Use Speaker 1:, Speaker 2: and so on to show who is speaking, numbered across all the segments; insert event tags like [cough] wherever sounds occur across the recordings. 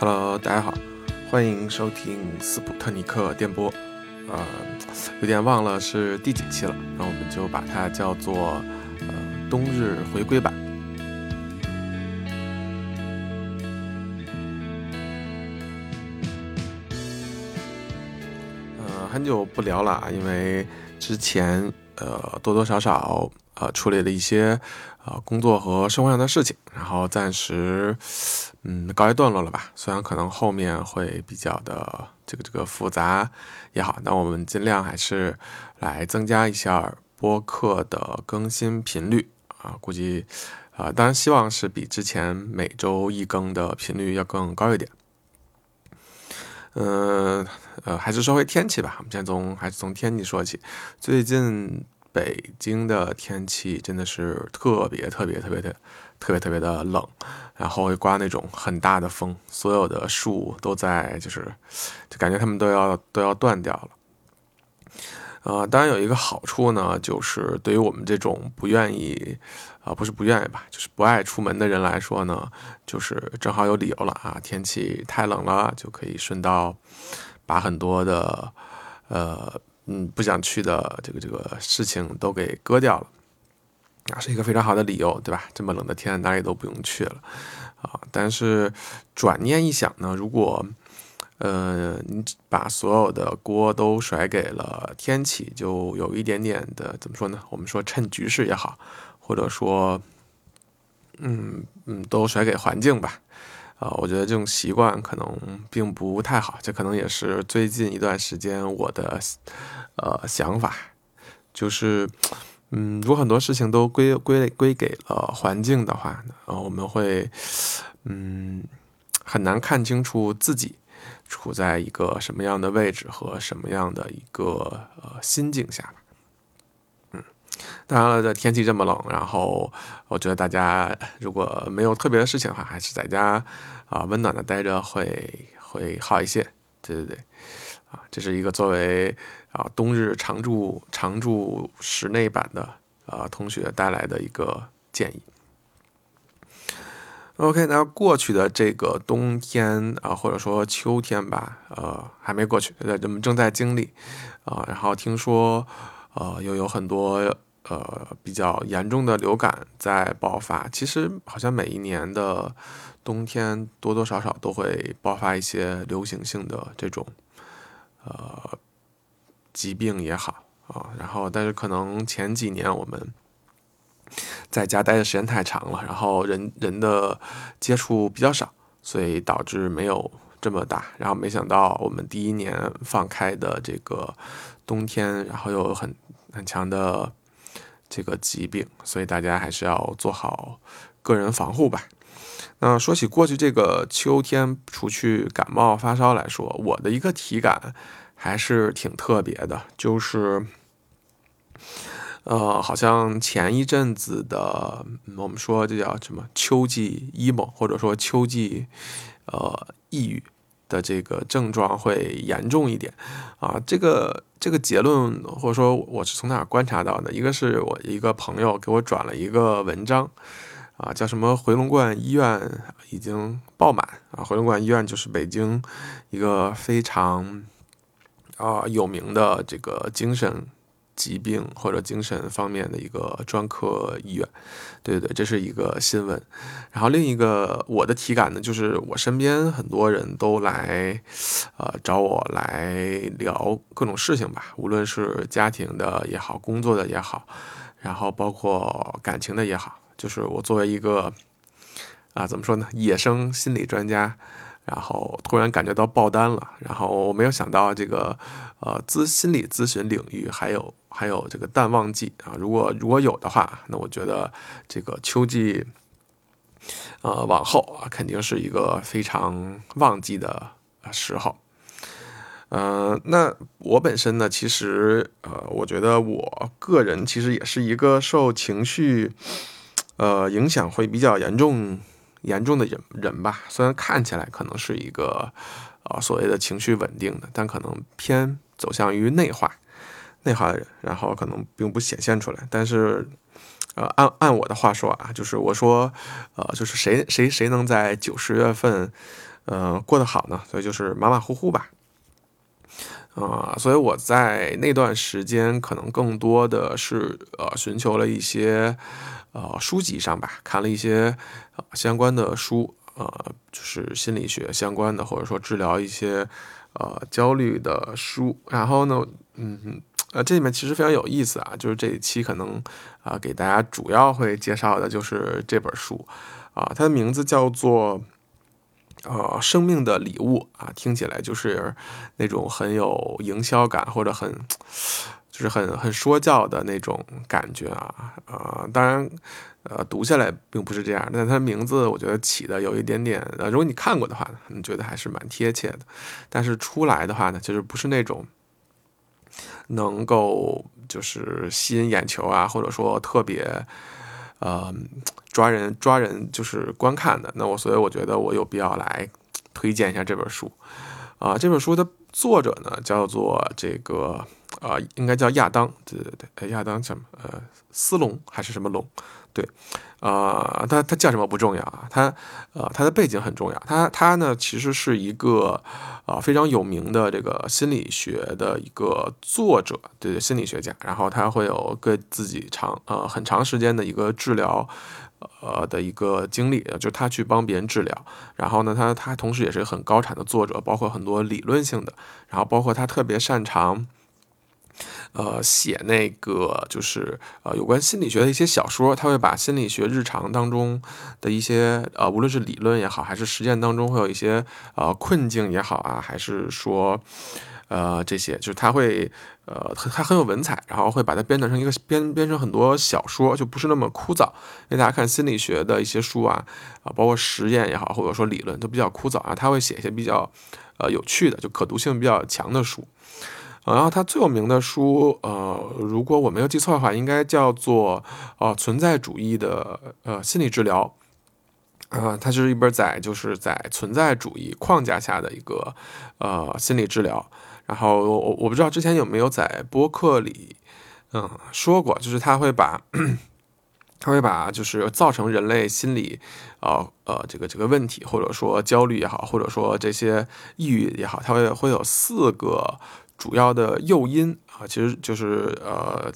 Speaker 1: Hello，大家好，欢迎收听斯普特尼克电波。呃，有点忘了是第几期了，那我们就把它叫做呃冬日回归版。呃，很久不聊了啊，因为之前呃多多少少呃处理了一些呃工作和生活上的事情，然后暂时嗯告一段落了吧。虽然可能后面会比较的这个这个复杂也好，那我们尽量还是来增加一下播客的更新频率啊。估计啊，当然希望是比之前每周一更的频率要更高一点。嗯呃，还是说回天气吧。我们先从还是从天气说起。最近北京的天气真的是特别特别特别的特别特别的冷，然后会刮那种很大的风，所有的树都在就是就感觉它们都要都要断掉了。呃，当然有一个好处呢，就是对于我们这种不愿意啊，不是不愿意吧，就是不爱出门的人来说呢，就是正好有理由了啊。天气太冷了，就可以顺道把很多的呃嗯不想去的这个这个事情都给割掉了，啊，是一个非常好的理由，对吧？这么冷的天，哪里都不用去了啊。但是转念一想呢，如果呃，你把所有的锅都甩给了天气，就有一点点的怎么说呢？我们说趁局势也好，或者说，嗯嗯，都甩给环境吧。啊，我觉得这种习惯可能并不太好，这可能也是最近一段时间我的呃想法，就是嗯，如果很多事情都归归归给了环境的话，呃，我们会嗯很难看清楚自己。处在一个什么样的位置和什么样的一个呃心境下，当然了，这天气这么冷，然后我觉得大家如果没有特别的事情的话，还是在家啊温暖的待着会会好一些，对对对，啊，这是一个作为啊冬日常住常住室内版的啊同学带来的一个建议。OK，那过去的这个冬天啊，或者说秋天吧，呃，还没过去，人们正在经历啊。然后听说，呃，又有很多呃比较严重的流感在爆发。其实好像每一年的冬天多多少少都会爆发一些流行性的这种呃疾病也好啊。然后，但是可能前几年我们。在家待的时间太长了，然后人人的接触比较少，所以导致没有这么大。然后没想到我们第一年放开的这个冬天，然后又有很很强的这个疾病，所以大家还是要做好个人防护吧。那说起过去这个秋天，除去感冒发烧来说，我的一个体感还是挺特别的，就是。呃，好像前一阵子的，我们说这叫什么秋季 emo，或者说秋季呃抑郁的这个症状会严重一点啊。这个这个结论，或者说我是从哪观察到的？一个是我一个朋友给我转了一个文章啊，叫什么回龙观医院已经爆满啊。回龙观医院就是北京一个非常啊有名的这个精神。疾病或者精神方面的一个专科医院，对对对，这是一个新闻。然后另一个我的体感呢，就是我身边很多人都来，呃，找我来聊各种事情吧，无论是家庭的也好，工作的也好，然后包括感情的也好，就是我作为一个啊，怎么说呢，野生心理专家。然后突然感觉到爆单了，然后我没有想到这个，呃，咨心理咨询领域还有还有这个淡旺季啊，如果如果有的话，那我觉得这个秋季，呃，往后啊，肯定是一个非常旺季的时候。呃，那我本身呢，其实呃，我觉得我个人其实也是一个受情绪，呃，影响会比较严重。严重的人人吧，虽然看起来可能是一个，呃，所谓的情绪稳定的，但可能偏走向于内化、内化的人，然后可能并不显现出来。但是，呃，按按我的话说啊，就是我说，呃，就是谁谁谁能在九十月份，呃过得好呢？所以就是马马虎虎吧。啊，所以我在那段时间可能更多的是呃寻求了一些呃书籍上吧，看了一些相关的书，呃，就是心理学相关的，或者说治疗一些呃焦虑的书。然后呢，嗯，呃，这里面其实非常有意思啊，就是这一期可能啊给大家主要会介绍的就是这本书啊，它的名字叫做。呃，生命的礼物啊，听起来就是那种很有营销感，或者很就是很很说教的那种感觉啊啊！当然，呃，读下来并不是这样，但它名字我觉得起的有一点点，呃，如果你看过的话，你觉得还是蛮贴切的。但是出来的话呢，就是不是那种能够就是吸引眼球啊，或者说特别。呃，抓人抓人就是观看的，那我所以我觉得我有必要来推荐一下这本书，啊，这本书的作者呢叫做这个呃，应该叫亚当，对对对，亚当什么呃，斯隆还是什么隆？对，啊，他他叫什么不重要啊，他呃他的背景很重要，他他呢其实是一个啊非常有名的这个心理学的一个作者，对心理学家，然后他会有个自己长呃很长时间的一个治疗呃的一个经历，就他去帮别人治疗，然后呢他他同时也是很高产的作者，包括很多理论性的，然后包括他特别擅长。呃，写那个就是呃有关心理学的一些小说，他会把心理学日常当中的一些呃，无论是理论也好，还是实践当中会有一些呃困境也好啊，还是说呃这些，就是他会呃他很有文采，然后会把它编得成一个编编成很多小说，就不是那么枯燥。因为大家看心理学的一些书啊啊，包括实验也好，或者说理论都比较枯燥啊，他会写一些比较呃有趣的，就可读性比较强的书。然后他最有名的书，呃，如果我没有记错的话，应该叫做呃存在主义的呃心理治疗，呃，它是一本在就是在存在主义框架下的一个呃心理治疗。然后我我不知道之前有没有在播客里嗯说过，就是他会把他会把就是造成人类心理呃呃这个这个问题，或者说焦虑也好，或者说这些抑郁也好，他会会有四个。主要的诱因啊，其实就是呃，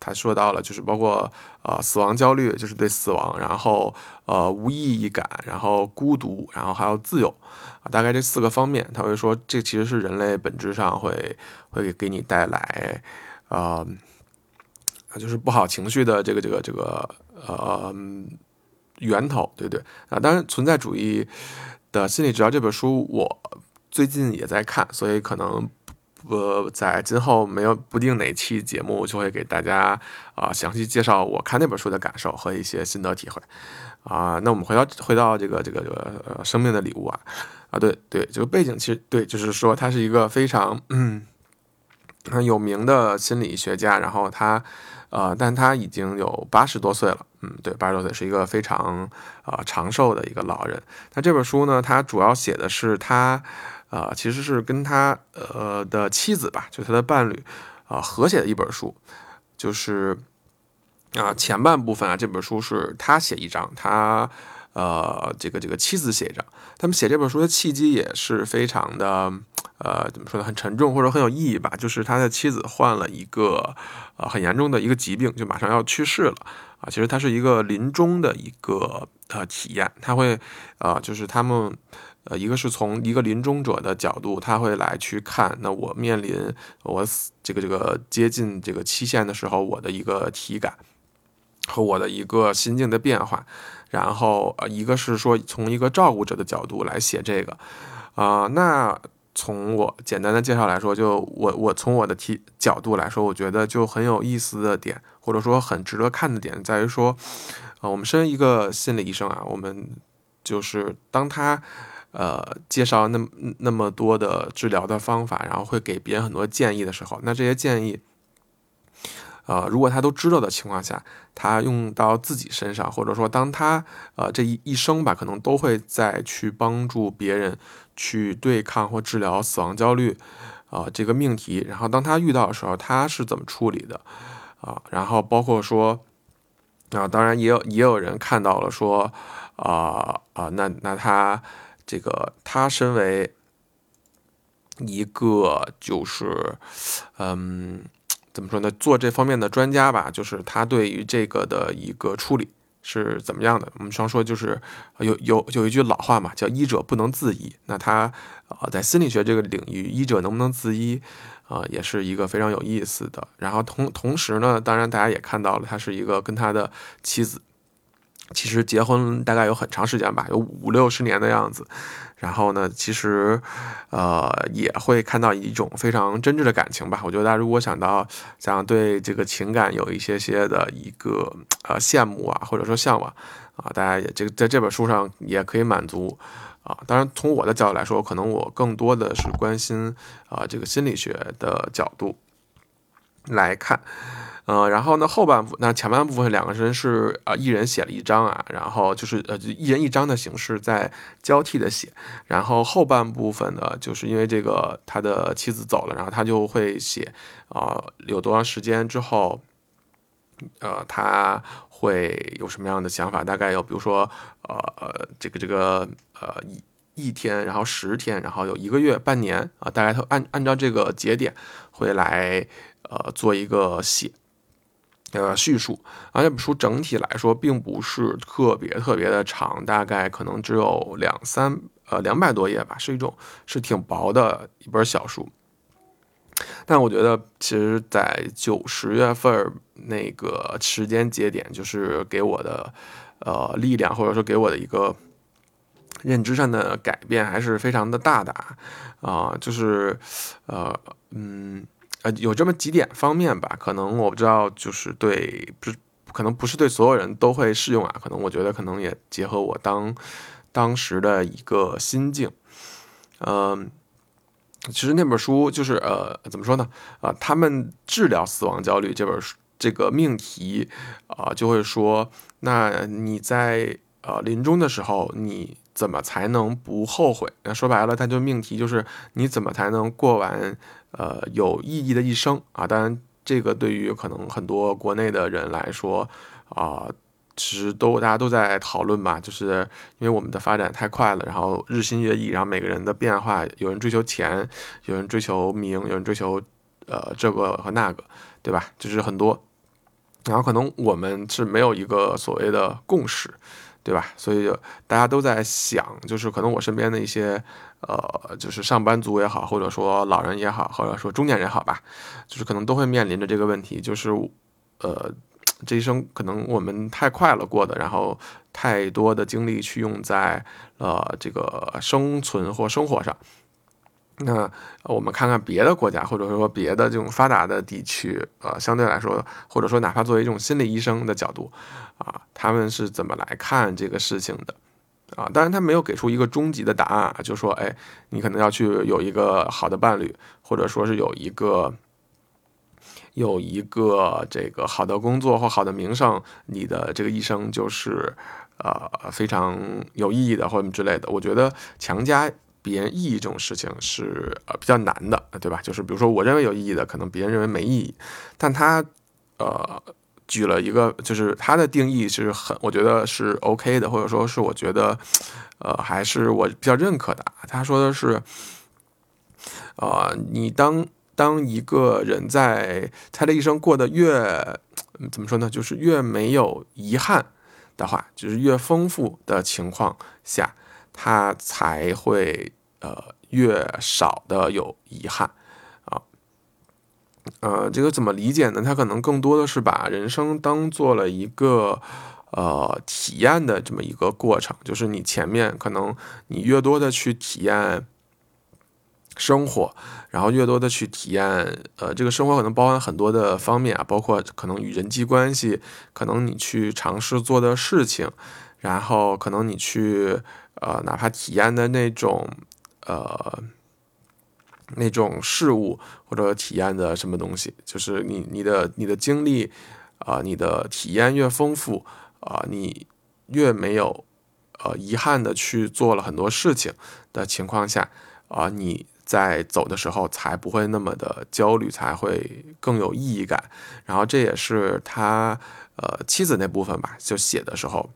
Speaker 1: 他说到了，就是包括呃死亡焦虑，就是对死亡，然后呃无意义感，然后孤独，然后还有自由啊，大概这四个方面，他会说这其实是人类本质上会会给你带来啊就是不好情绪的这个这个这个呃源头，对不对啊？当然，存在主义的心理治疗这本书我最近也在看，所以可能。我在今后没有不定哪期节目就会给大家啊详细介绍我看那本书的感受和一些心得体会啊。那我们回到回到这个这个这个呃生命的礼物啊啊对对这个背景其实对就是说他是一个非常嗯很有名的心理学家，然后他呃但他已经有八十多岁了，嗯对八十多岁是一个非常啊长寿的一个老人。那这本书呢，他主要写的是他。啊，其实是跟他呃的妻子吧，就他的伴侣啊合写的一本书，就是啊前半部分啊这本书是他写一章，他呃这个这个妻子写一章，他们写这本书的契机也是非常的呃怎么说呢，很沉重或者很有意义吧，就是他的妻子患了一个呃很严重的一个疾病，就马上要去世了。啊，其实他是一个临终的一个呃体验，他会啊就是他们。呃，一个是从一个临终者的角度，他会来去看，那我面临我这个这个接近这个期限的时候，我的一个体感和我的一个心境的变化。然后，呃，一个是说从一个照顾者的角度来写这个，啊，那从我简单的介绍来说，就我我从我的体角度来说，我觉得就很有意思的点，或者说很值得看的点，在于说，啊，我们身为一个心理医生啊，我们就是当他。呃，介绍那那么多的治疗的方法，然后会给别人很多建议的时候，那这些建议，呃，如果他都知道的情况下，他用到自己身上，或者说当他呃这一一生吧，可能都会再去帮助别人去对抗或治疗死亡焦虑啊这个命题，然后当他遇到的时候，他是怎么处理的啊？然后包括说啊，当然也有也有人看到了说啊啊，那那他。这个他身为一个就是嗯。怎么说呢？做这方面的专家吧，就是他对于这个的一个处理是怎么样的？我们常说就是有有有一句老话嘛，叫医者不能自医。那他呃在心理学这个领域，医者能不能自医啊，也是一个非常有意思的。然后同同时呢，当然大家也看到了，他是一个跟他的妻子。其实结婚大概有很长时间吧，有五六十年的样子。然后呢，其实，呃，也会看到一种非常真挚的感情吧。我觉得大家如果想到想对这个情感有一些些的一个呃羡慕啊，或者说向往啊，大家也这个在这本书上也可以满足啊。当然，从我的角度来说，可能我更多的是关心啊这个心理学的角度来看。呃，然后呢，后半部那前半部分两个人是呃一人写了一章啊，然后就是呃一人一章的形式在交替的写，然后后半部分呢，就是因为这个他的妻子走了，然后他就会写啊有多长时间之后，呃他会有什么样的想法，大概有比如说呃这个这个呃一一天，然后十天，然后有一个月、半年啊，大概他按按照这个节点会来呃做一个写。呃，叙述，而这本书整体来说并不是特别特别的长，大概可能只有两三呃两百多页吧，是一种是挺薄的一本小书。但我觉得，其实，在九十月份那个时间节点，就是给我的呃力量，或者说给我的一个认知上的改变，还是非常的大的啊，就是呃嗯。呃，有这么几点方面吧，可能我不知道，就是对，不是，可能不是对所有人都会适用啊。可能我觉得，可能也结合我当当时的一个心境。嗯，其实那本书就是呃，怎么说呢？啊，他们治疗死亡焦虑这本书这个命题啊，就会说，那你在呃临终的时候，你怎么才能不后悔？那说白了，它就命题就是你怎么才能过完。呃，有意义的一生啊！当然，这个对于可能很多国内的人来说啊，其实都大家都在讨论吧，就是因为我们的发展太快了，然后日新月异，然后每个人的变化，有人追求钱，有人追求名，有人追求呃这个和那个，对吧？就是很多，然后可能我们是没有一个所谓的共识。对吧？所以大家都在想，就是可能我身边的一些，呃，就是上班族也好，或者说老人也好，或者说中年人好吧，就是可能都会面临着这个问题，就是，呃，这一生可能我们太快了过的，然后太多的精力去用在呃这个生存或生活上。那我们看看别的国家，或者说别的这种发达的地区，呃，相对来说，或者说哪怕作为一种心理医生的角度，啊，他们是怎么来看这个事情的？啊，当然他没有给出一个终极的答案，就说，哎，你可能要去有一个好的伴侣，或者说是有一个有一个这个好的工作或好的名声，你的这个一生就是呃非常有意义的，或者之类的。我觉得强加。别人意义这种事情是呃比较难的，对吧？就是比如说我认为有意义的，可能别人认为没意义。但他呃举了一个，就是他的定义是很，我觉得是 OK 的，或者说是我觉得呃还是我比较认可的。他说的是，呃，你当当一个人在他的一生过得越怎么说呢？就是越没有遗憾的话，就是越丰富的情况下，他才会。呃，越少的有遗憾啊，呃，这个怎么理解呢？他可能更多的是把人生当做了一个呃体验的这么一个过程，就是你前面可能你越多的去体验生活，然后越多的去体验呃这个生活可能包含很多的方面啊，包括可能与人际关系，可能你去尝试做的事情，然后可能你去呃哪怕体验的那种。呃，那种事物或者体验的什么东西，就是你你的你的经历啊，你的体验越丰富啊，你越没有呃遗憾的去做了很多事情的情况下啊，你在走的时候才不会那么的焦虑，才会更有意义感。然后这也是他呃妻子那部分吧，就写的时候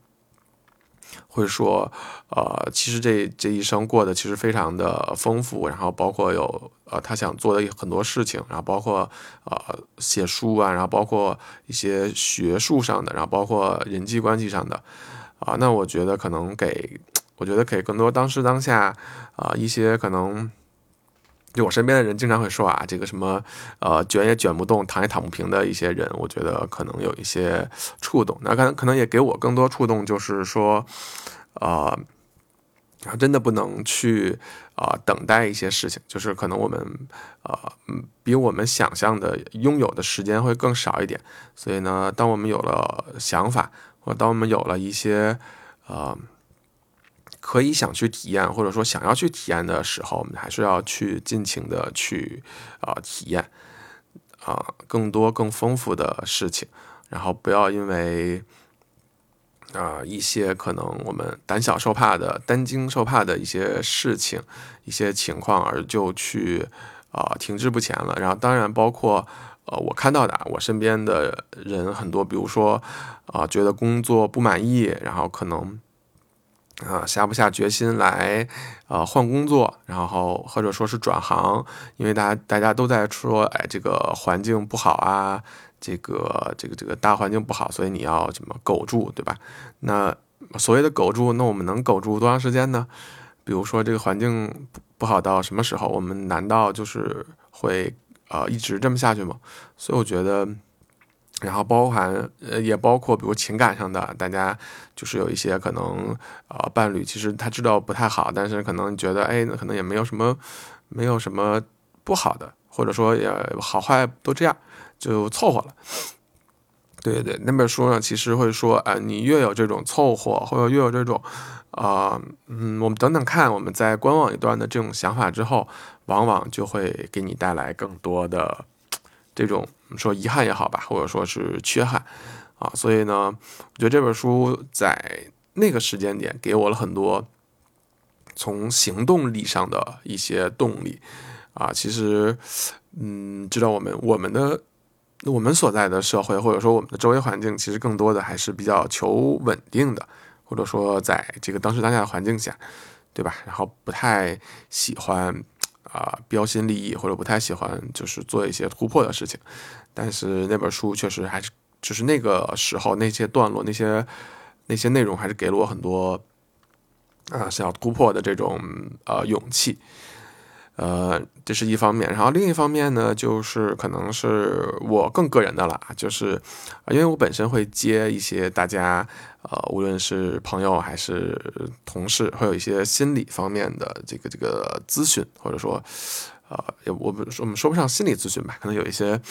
Speaker 1: 会说，呃，其实这这一生过得其实非常的丰富，然后包括有呃他想做的很多事情，然后包括呃写书啊，然后包括一些学术上的，然后包括人际关系上的，啊，那我觉得可能给，我觉得给更多当时当下啊一些可能。就我身边的人经常会说啊，这个什么，呃，卷也卷不动，躺也躺不平的一些人，我觉得可能有一些触动。那可能可能也给我更多触动，就是说，呃，真的不能去啊等待一些事情，就是可能我们呃比我们想象的拥有的时间会更少一点。所以呢，当我们有了想法，或当我们有了一些呃。可以想去体验，或者说想要去体验的时候，我们还是要去尽情的去啊体验啊更多更丰富的事情，然后不要因为啊一些可能我们胆小受怕的、担惊受怕的一些事情、一些情况而就去啊停滞不前了。然后当然包括呃我看到的，我身边的人很多，比如说啊觉得工作不满意，然后可能。啊，下不下决心来，呃，换工作，然后或者说是转行，因为大家大家都在说，哎，这个环境不好啊，这个这个这个大环境不好，所以你要怎么苟住，对吧？那所谓的苟住，那我们能苟住多长时间呢？比如说这个环境不不好到什么时候？我们难道就是会呃一直这么下去吗？所以我觉得。然后包含呃，也包括比如情感上的，大家就是有一些可能呃，伴侣其实他知道不太好，但是可能觉得哎，可能也没有什么，没有什么不好的，或者说也好坏都这样，就凑合了。对对，那本书呢，其实会说啊，你越有这种凑合，或者越有这种啊，嗯，我们等等看，我们在观望一段的这种想法之后，往往就会给你带来更多的。这种说遗憾也好吧，或者说是缺憾啊，所以呢，我觉得这本书在那个时间点给我了很多从行动力上的一些动力啊。其实，嗯，知道我们我们的我们所在的社会，或者说我们的周围环境，其实更多的还是比较求稳定的，或者说在这个当时当下的环境下，对吧？然后不太喜欢。啊，标新立异或者不太喜欢，就是做一些突破的事情。但是那本书确实还是，就是那个时候那些段落、那些那些内容，还是给了我很多啊想要突破的这种呃勇气。呃，这是一方面，然后另一方面呢，就是可能是我更个人的了，就是因为我本身会接一些大家，呃，无论是朋友还是同事，会有一些心理方面的这个这个咨询，或者说，呃，我不说我们说不上心理咨询吧，可能有一些。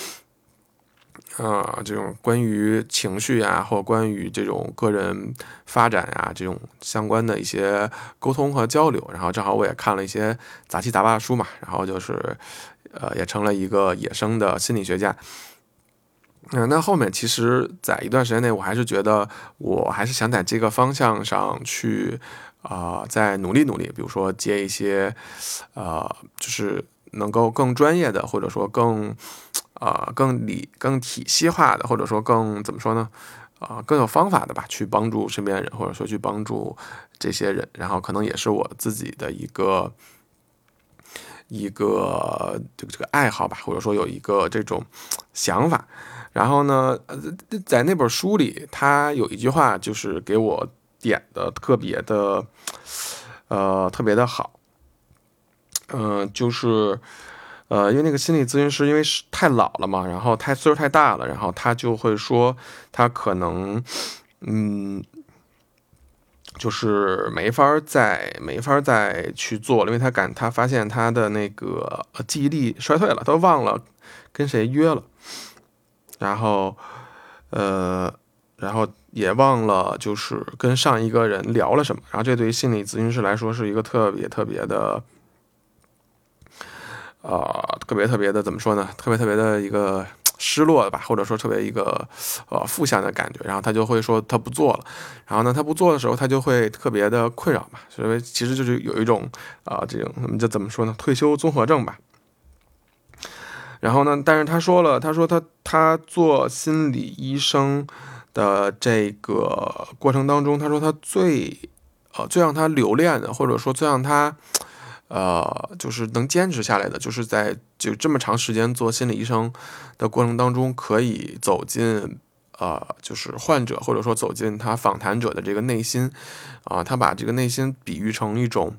Speaker 1: 啊，这种关于情绪啊，或关于这种个人发展啊，这种相关的一些沟通和交流，然后正好我也看了一些杂七杂八的书嘛，然后就是，呃，也成了一个野生的心理学家。嗯，那后面其实，在一段时间内，我还是觉得，我还是想在这个方向上去，啊，再努力努力，比如说接一些，呃，就是能够更专业的，或者说更。啊，更理、更体系化的，或者说更怎么说呢？啊，更有方法的吧，去帮助身边人，或者说去帮助这些人，然后可能也是我自己的一个一个这个这个爱好吧，或者说有一个这种想法。然后呢，呃在那本书里，他有一句话就是给我点的特别的，呃，特别的好。嗯，就是。呃，因为那个心理咨询师因为是太老了嘛，然后他岁数太大了，然后他就会说他可能，嗯，就是没法再没法再去做了，因为他感他发现他的那个记忆力衰退了，都忘了跟谁约了，然后，呃，然后也忘了就是跟上一个人聊了什么，然后这对于心理咨询师来说是一个特别特别的。呃，特别特别的怎么说呢？特别特别的一个 [tsk] 失落吧，或者说特别一个呃负向的感觉。然后他就会说他不做了。然后呢，他不做的时候，他就会特别的困扰嘛。所以其实就是有一种啊，这种我们就怎么说呢？退休综合症吧。然后呢，但是他说了，他说他他做心理医生的这个过程当中，他说他最呃最让他留恋的，或者说最让他呃就是能坚持下来的，就是在就这么长时间做心理医生的过程当中，可以走进呃就是患者或者说走进他访谈者的这个内心啊，他把这个内心比喻成一种。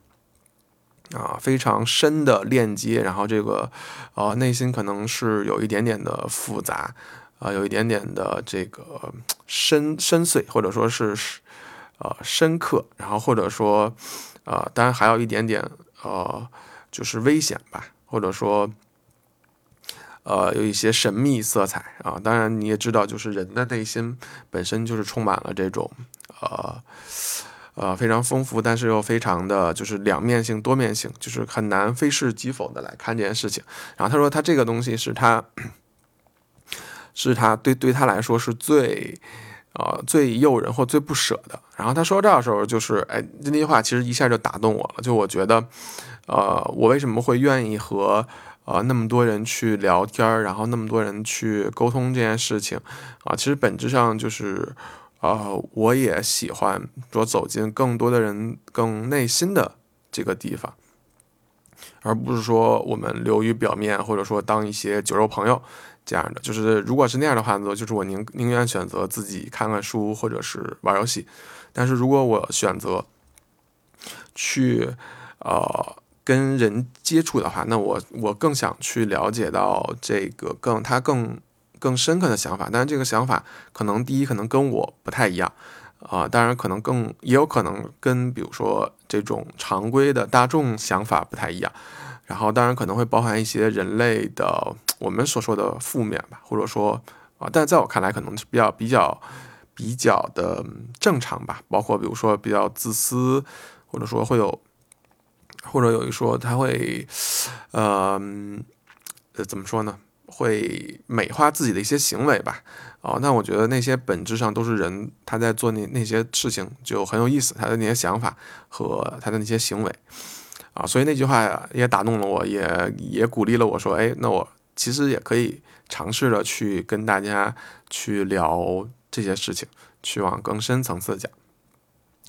Speaker 1: 啊，非常深的链接，然后这个，呃，内心可能是有一点点的复杂，啊，有一点点的这个深深邃，或者说是，呃，深刻，然后或者说，呃，当然还有一点点，呃，就是危险吧，或者说，呃，有一些神秘色彩啊。当然你也知道，就是人的内心本身就是充满了这种，呃。呃，非常丰富，但是又非常的就是两面性、多面性，就是很难非是即否的来看这件事情。然后他说，他这个东西是他，[coughs] 是他对对他来说是最，呃，最诱人或最不舍的。然后他说这的时候，就是哎，那句话其实一下就打动我了。就我觉得，呃，我为什么会愿意和呃那么多人去聊天然后那么多人去沟通这件事情啊？其实本质上就是。呃，我也喜欢说走进更多的人更内心的这个地方，而不是说我们流于表面，或者说当一些酒肉朋友这样的。就是如果是那样的话呢，就是我宁宁愿选择自己看看书或者是玩游戏。但是如果我选择去呃跟人接触的话，那我我更想去了解到这个更他更。更深刻的想法，但是这个想法可能第一可能跟我不太一样，啊，当然可能更也有可能跟比如说这种常规的大众想法不太一样，然后当然可能会包含一些人类的我们所说的负面吧，或者说啊，但在我看来可能是比较比较比较的正常吧，包括比如说比较自私，或者说会有，或者有一说他会，呃，呃，怎么说呢？会美化自己的一些行为吧，哦，那我觉得那些本质上都是人他在做那那些事情就很有意思，他的那些想法和他的那些行为，啊，所以那句话也打动了我，也也鼓励了我说，哎，那我其实也可以尝试着去跟大家去聊这些事情，去往更深层次讲。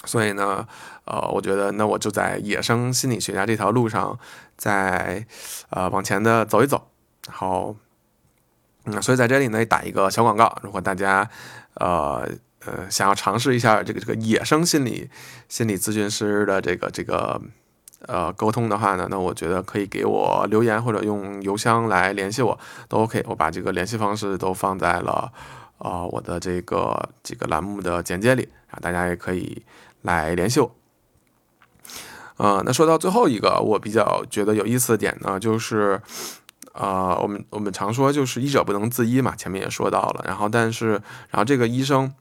Speaker 1: 所以呢，呃，我觉得那我就在野生心理学家这条路上，在呃往前的走一走，然后。嗯，所以在这里呢，打一个小广告。如果大家，呃呃，想要尝试一下这个这个野生心理心理咨询师的这个这个呃沟通的话呢，那我觉得可以给我留言或者用邮箱来联系我，都 OK。我把这个联系方式都放在了呃我的这个这个栏目的简介里啊，大家也可以来联系我。呃，那说到最后一个我比较觉得有意思的点呢，就是。啊，我们我们常说就是医者不能自医嘛，前面也说到了。然后，但是，然后这个医生，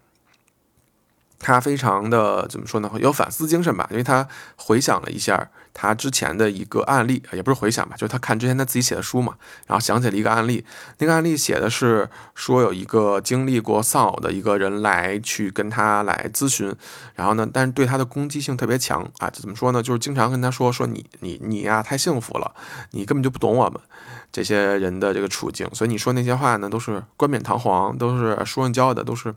Speaker 1: 他非常的怎么说呢？有反思精神吧，因为他回想了一下他之前的一个案例，也不是回想吧，就是他看之前他自己写的书嘛，然后想起了一个案例。那个案例写的是说有一个经历过丧偶的一个人来去跟他来咨询，然后呢，但是对他的攻击性特别强啊，怎么说呢？就是经常跟他说说你你你呀太幸福了，你根本就不懂我们。这些人的这个处境，所以你说那些话呢，都是冠冕堂皇，都是说上教的，都是，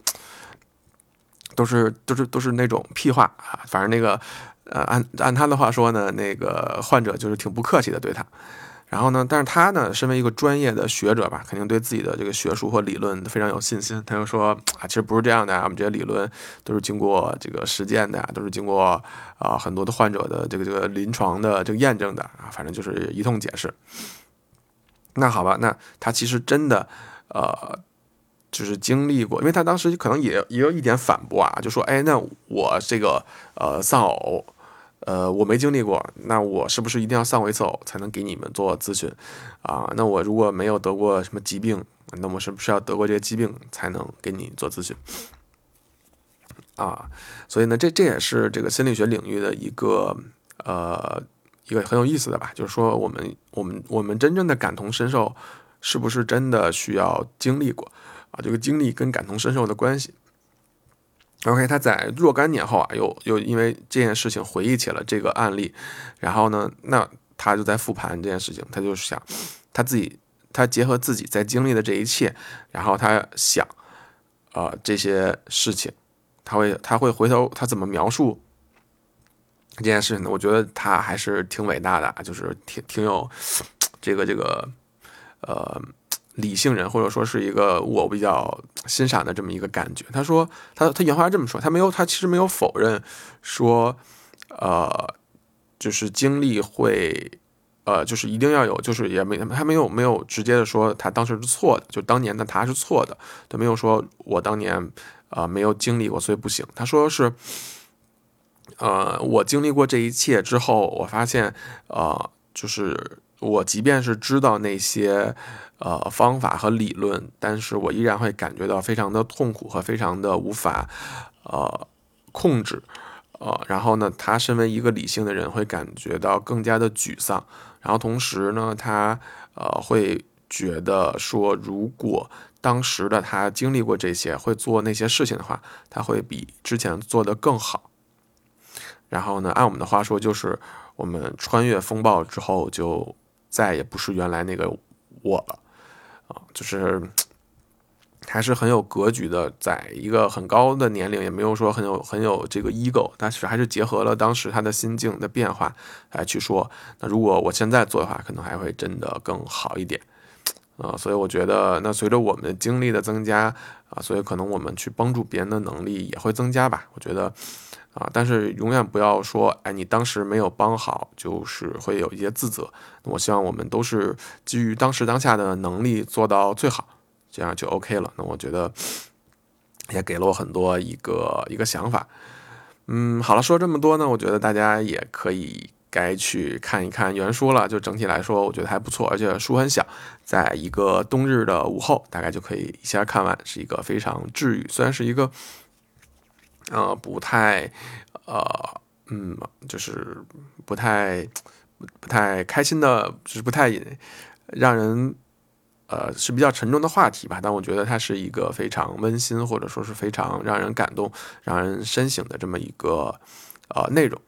Speaker 1: 都是都是都是那种屁话啊。反正那个，呃，按按他的话说呢，那个患者就是挺不客气的对他。然后呢，但是他呢，身为一个专业的学者吧，肯定对自己的这个学术或理论非常有信心。他就说啊，其实不是这样的啊，我们这些理论都是经过这个实践的，都是经过啊很多的患者的这个这个临床的这个验证的啊。反正就是一通解释。那好吧，那他其实真的，呃，就是经历过，因为他当时可能也也有一点反驳啊，就说，哎，那我这个呃丧偶，呃我没经历过，那我是不是一定要丧过一次偶才能给你们做咨询啊？那我如果没有得过什么疾病，那我是不是要得过这些疾病才能给你做咨询啊？所以呢，这这也是这个心理学领域的一个呃。一个很有意思的吧，就是说我们我们我们真正的感同身受，是不是真的需要经历过啊？这个经历跟感同身受的关系。OK，他在若干年后啊，又又因为这件事情回忆起了这个案例，然后呢，那他就在复盘这件事情，他就是想他自己，他结合自己在经历的这一切，然后他想，呃，这些事情，他会他会回头他怎么描述？这件事情呢，我觉得他还是挺伟大的，就是挺挺有这个这个呃理性人，或者说是一个我比较欣赏的这么一个感觉。他说他他原话这么说，他没有他其实没有否认说呃就是经历会。呃，就是一定要有，就是也没他没有没有直接的说他当时是错的，就当年的他是错的，他没有说我当年啊没有经历过，所以不行。他说是，呃，我经历过这一切之后，我发现，呃，就是我即便是知道那些呃方法和理论，但是我依然会感觉到非常的痛苦和非常的无法呃控制，呃，然后呢，他身为一个理性的人，会感觉到更加的沮丧。然后同时呢，他呃会觉得说，如果当时的他经历过这些，会做那些事情的话，他会比之前做的更好。然后呢，按我们的话说，就是我们穿越风暴之后，就再也不是原来那个我了啊，就是。还是很有格局的，在一个很高的年龄，也没有说很有很有这个 ego，但是还是结合了当时他的心境的变化来去说。那如果我现在做的话，可能还会真的更好一点，啊，所以我觉得，那随着我们经历的增加啊，所以可能我们去帮助别人的能力也会增加吧。我觉得，啊，但是永远不要说，哎，你当时没有帮好，就是会有一些自责。我希望我们都是基于当时当下的能力做到最好。这样就 OK 了。那我觉得也给了我很多一个一个想法。嗯，好了，说这么多呢，我觉得大家也可以该去看一看原书了。就整体来说，我觉得还不错，而且书很小，在一个冬日的午后，大概就可以一下看完，是一个非常治愈。虽然是一个呃不太呃嗯，就是不太不太开心的，就是不太让人。呃，是比较沉重的话题吧，但我觉得它是一个非常温馨，或者说是非常让人感动、让人深省的这么一个呃内容，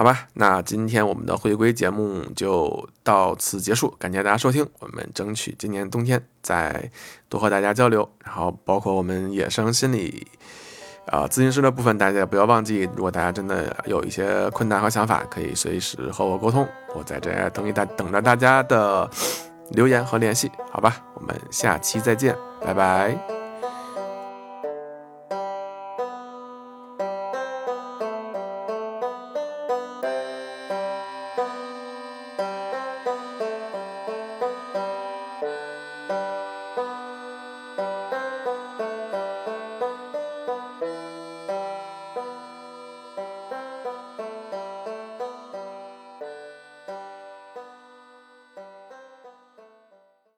Speaker 1: 好吧？那今天我们的回归节目就到此结束，感谢大家收听。我们争取今年冬天再多和大家交流，然后包括我们野生心理。啊，咨询师的部分大家也不要忘记，如果大家真的有一些困难和想法，可以随时和我沟通，我在这等一大等着大家的留言和联系，好吧？我们下期再见，拜拜。